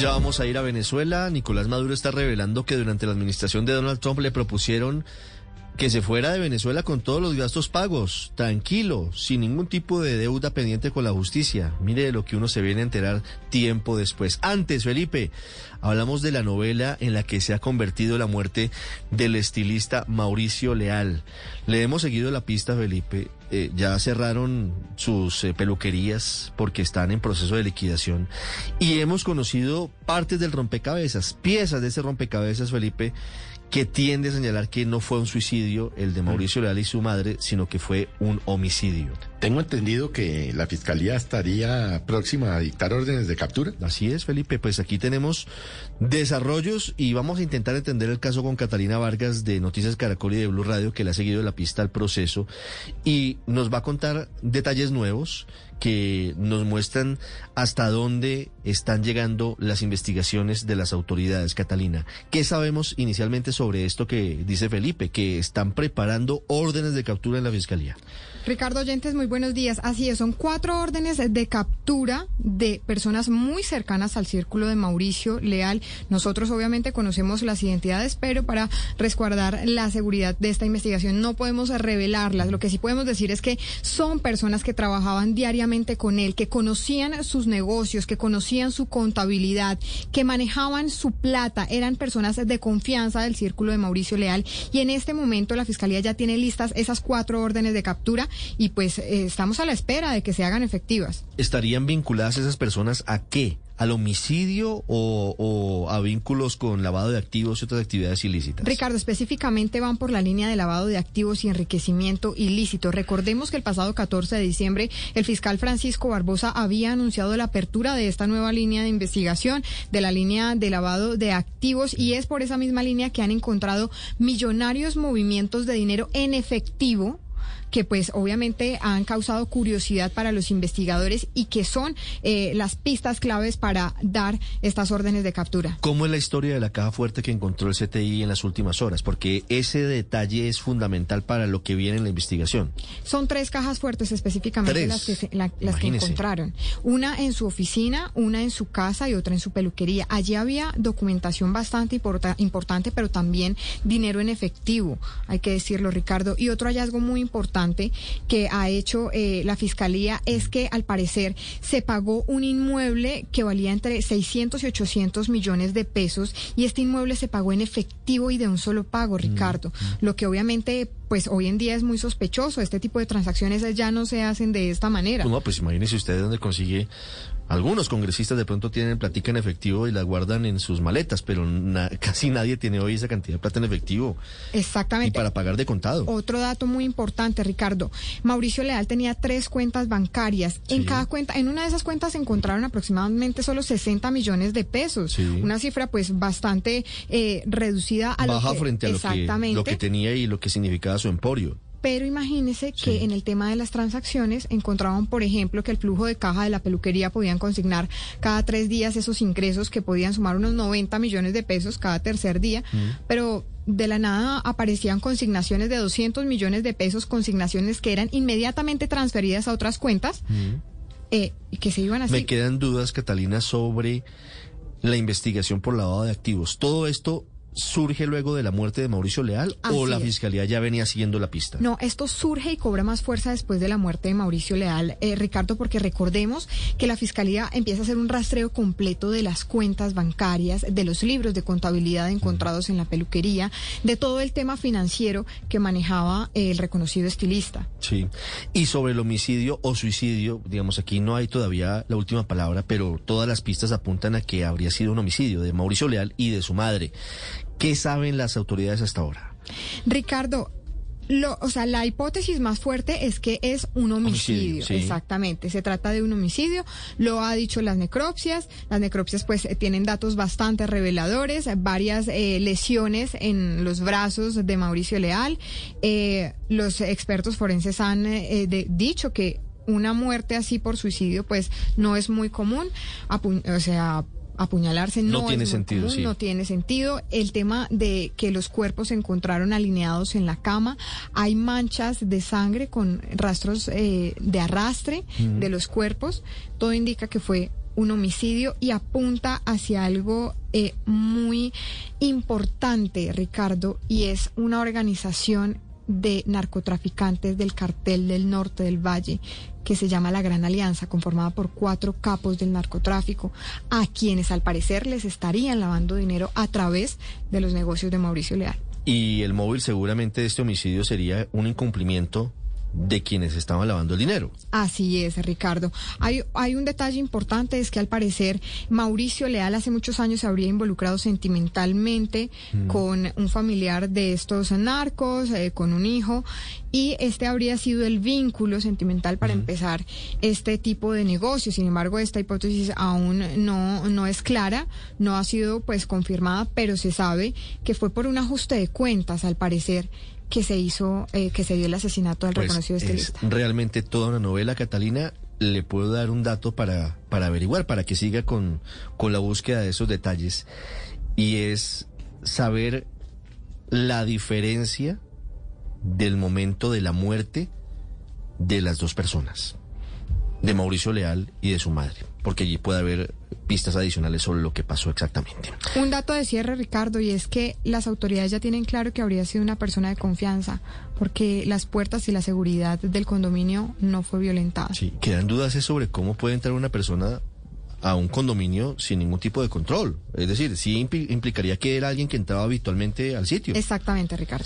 Ya vamos a ir a Venezuela. Nicolás Maduro está revelando que durante la administración de Donald Trump le propusieron que se fuera de Venezuela con todos los gastos pagos, tranquilo, sin ningún tipo de deuda pendiente con la justicia. Mire de lo que uno se viene a enterar tiempo después. Antes, Felipe, hablamos de la novela en la que se ha convertido la muerte del estilista Mauricio Leal. Le hemos seguido la pista, Felipe. Eh, ya cerraron sus eh, peluquerías porque están en proceso de liquidación y hemos conocido partes del rompecabezas, piezas de ese rompecabezas, Felipe, que tiende a señalar que no fue un suicidio el de Mauricio Leal y su madre, sino que fue un homicidio. Tengo entendido que la fiscalía estaría próxima a dictar órdenes de captura. Así es, Felipe. Pues aquí tenemos desarrollos y vamos a intentar entender el caso con Catalina Vargas de Noticias Caracol y de Blue Radio, que le ha seguido la pista al proceso y nos va a contar detalles nuevos que nos muestran hasta dónde están llegando las investigaciones de las autoridades, Catalina. ¿Qué sabemos inicialmente sobre esto que dice Felipe, que están preparando órdenes de captura en la Fiscalía? Ricardo Oyentes, muy buenos días. Así es, son cuatro órdenes de captura de personas muy cercanas al círculo de Mauricio Leal. Nosotros obviamente conocemos las identidades, pero para resguardar la seguridad de esta investigación no podemos revelarlas. Lo que sí podemos decir es que son personas que trabajaban diariamente con él, que conocían sus negocios, que conocían su contabilidad, que manejaban su plata, eran personas de confianza del círculo de Mauricio Leal. Y en este momento la Fiscalía ya tiene listas esas cuatro órdenes de captura y pues eh, estamos a la espera de que se hagan efectivas. ¿Estarían vinculadas esas personas a qué? ¿Al homicidio o, a vínculos con lavado de activos y otras actividades ilícitas? Ricardo, específicamente van por la línea de lavado de activos y enriquecimiento ilícito. Recordemos que el pasado 14 de diciembre el fiscal Francisco Barbosa había anunciado la apertura de esta nueva línea de investigación, de la línea de lavado de activos, y es por esa misma línea que han encontrado millonarios movimientos de dinero en efectivo que pues obviamente han causado curiosidad para los investigadores y que son eh, las pistas claves para dar estas órdenes de captura. ¿Cómo es la historia de la caja fuerte que encontró el CTI en las últimas horas? Porque ese detalle es fundamental para lo que viene en la investigación. Son tres cajas fuertes específicamente las que, las que encontraron. Una en su oficina, una en su casa y otra en su peluquería. Allí había documentación bastante importante, pero también dinero en efectivo, hay que decirlo, Ricardo. Y otro hallazgo muy importante que ha hecho eh, la Fiscalía es que al parecer se pagó un inmueble que valía entre 600 y 800 millones de pesos y este inmueble se pagó en efectivo y de un solo pago, mm, Ricardo, mm. lo que obviamente pues hoy en día es muy sospechoso. Este tipo de transacciones ya no se hacen de esta manera. No, pues imagínese usted dónde consigue algunos congresistas de pronto tienen platica en efectivo y la guardan en sus maletas, pero casi nadie tiene hoy esa cantidad de plata en efectivo. Exactamente. Y para pagar de contado. Otro dato muy importante, Ricardo. Mauricio Leal tenía tres cuentas bancarias. En cada cuenta, en una de esas cuentas se encontraron aproximadamente solo 60 millones de pesos. Una cifra pues bastante eh, reducida a Baja lo que, frente a lo que tenía y lo que significaba su emporio. Pero imagínese que en el tema de las transacciones encontraban, por ejemplo, que el flujo de caja de la peluquería podían consignar cada tres días esos ingresos que podían sumar unos 90 millones de pesos cada tercer día, pero de la nada aparecían consignaciones de 200 millones de pesos, consignaciones que eran inmediatamente transferidas a otras cuentas eh, y que se iban así. Me quedan dudas, Catalina, sobre la investigación por lavado de activos. Todo esto surge luego de la muerte de Mauricio Leal o la fiscalía ya venía siguiendo la pista? No, esto surge y cobra más fuerza después de la muerte de Mauricio Leal, eh, Ricardo, porque recordemos que la fiscalía empieza a hacer un rastreo completo de las cuentas bancarias, de los libros de contabilidad encontrados en la peluquería, de todo el tema financiero que manejaba el reconocido estilista. Sí, y sobre el homicidio o suicidio, digamos, aquí no hay todavía la última palabra, pero todas las pistas apuntan a que habría sido un homicidio de Mauricio Leal y de su madre. ¿Qué saben las autoridades hasta ahora? Ricardo, lo, o sea, la hipótesis más fuerte es que es un homicidio. Exactamente. Se trata de un homicidio. Lo ha dicho las necropsias. Las necropsias, pues, eh, tienen datos bastante reveladores. Varias eh, lesiones en los brazos de Mauricio Leal. Eh, los expertos forenses han dicho que una muerte así por suicidio, pues, no es muy común. o sea, apuñalarse no, tiene sentido, no tiene sentido. El tema de que los cuerpos se encontraron alineados en la cama, hay manchas de sangre con rastros eh, de arrastre de los cuerpos, todo indica que fue un homicidio y apunta hacia algo eh, muy importante, Ricardo, y es una organización de narcotraficantes del cartel del norte del Valle, que se llama la Gran Alianza, conformada por cuatro capos del narcotráfico, a quienes al parecer les estarían lavando dinero a través de los negocios de Mauricio Leal. Y el móvil seguramente de este homicidio sería un incumplimiento de quienes estaban lavando el dinero. Así es, Ricardo. Hay, hay un detalle importante, es que al parecer Mauricio Leal hace muchos años se habría involucrado sentimentalmente mm. con un familiar de estos narcos, eh, con un hijo, y este habría sido el vínculo sentimental para empezar este tipo de negocio. Sin embargo, esta hipótesis aún no, no es clara, no ha sido pues confirmada, pero se sabe que fue por un ajuste de cuentas, al parecer, que se hizo, eh, que se dio el asesinato del pues reconocido estilista. Es realmente toda una novela, Catalina. Le puedo dar un dato para, para averiguar, para que siga con, con la búsqueda de esos detalles. Y es saber la diferencia del momento de la muerte de las dos personas, de Mauricio Leal y de su madre, porque allí puede haber pistas adicionales sobre lo que pasó exactamente. Un dato de cierre, Ricardo, y es que las autoridades ya tienen claro que habría sido una persona de confianza, porque las puertas y la seguridad del condominio no fue violentada. Sí, quedan dudas sobre cómo puede entrar una persona a un condominio sin ningún tipo de control. Es decir, sí implicaría que era alguien que entraba habitualmente al sitio. Exactamente, Ricardo.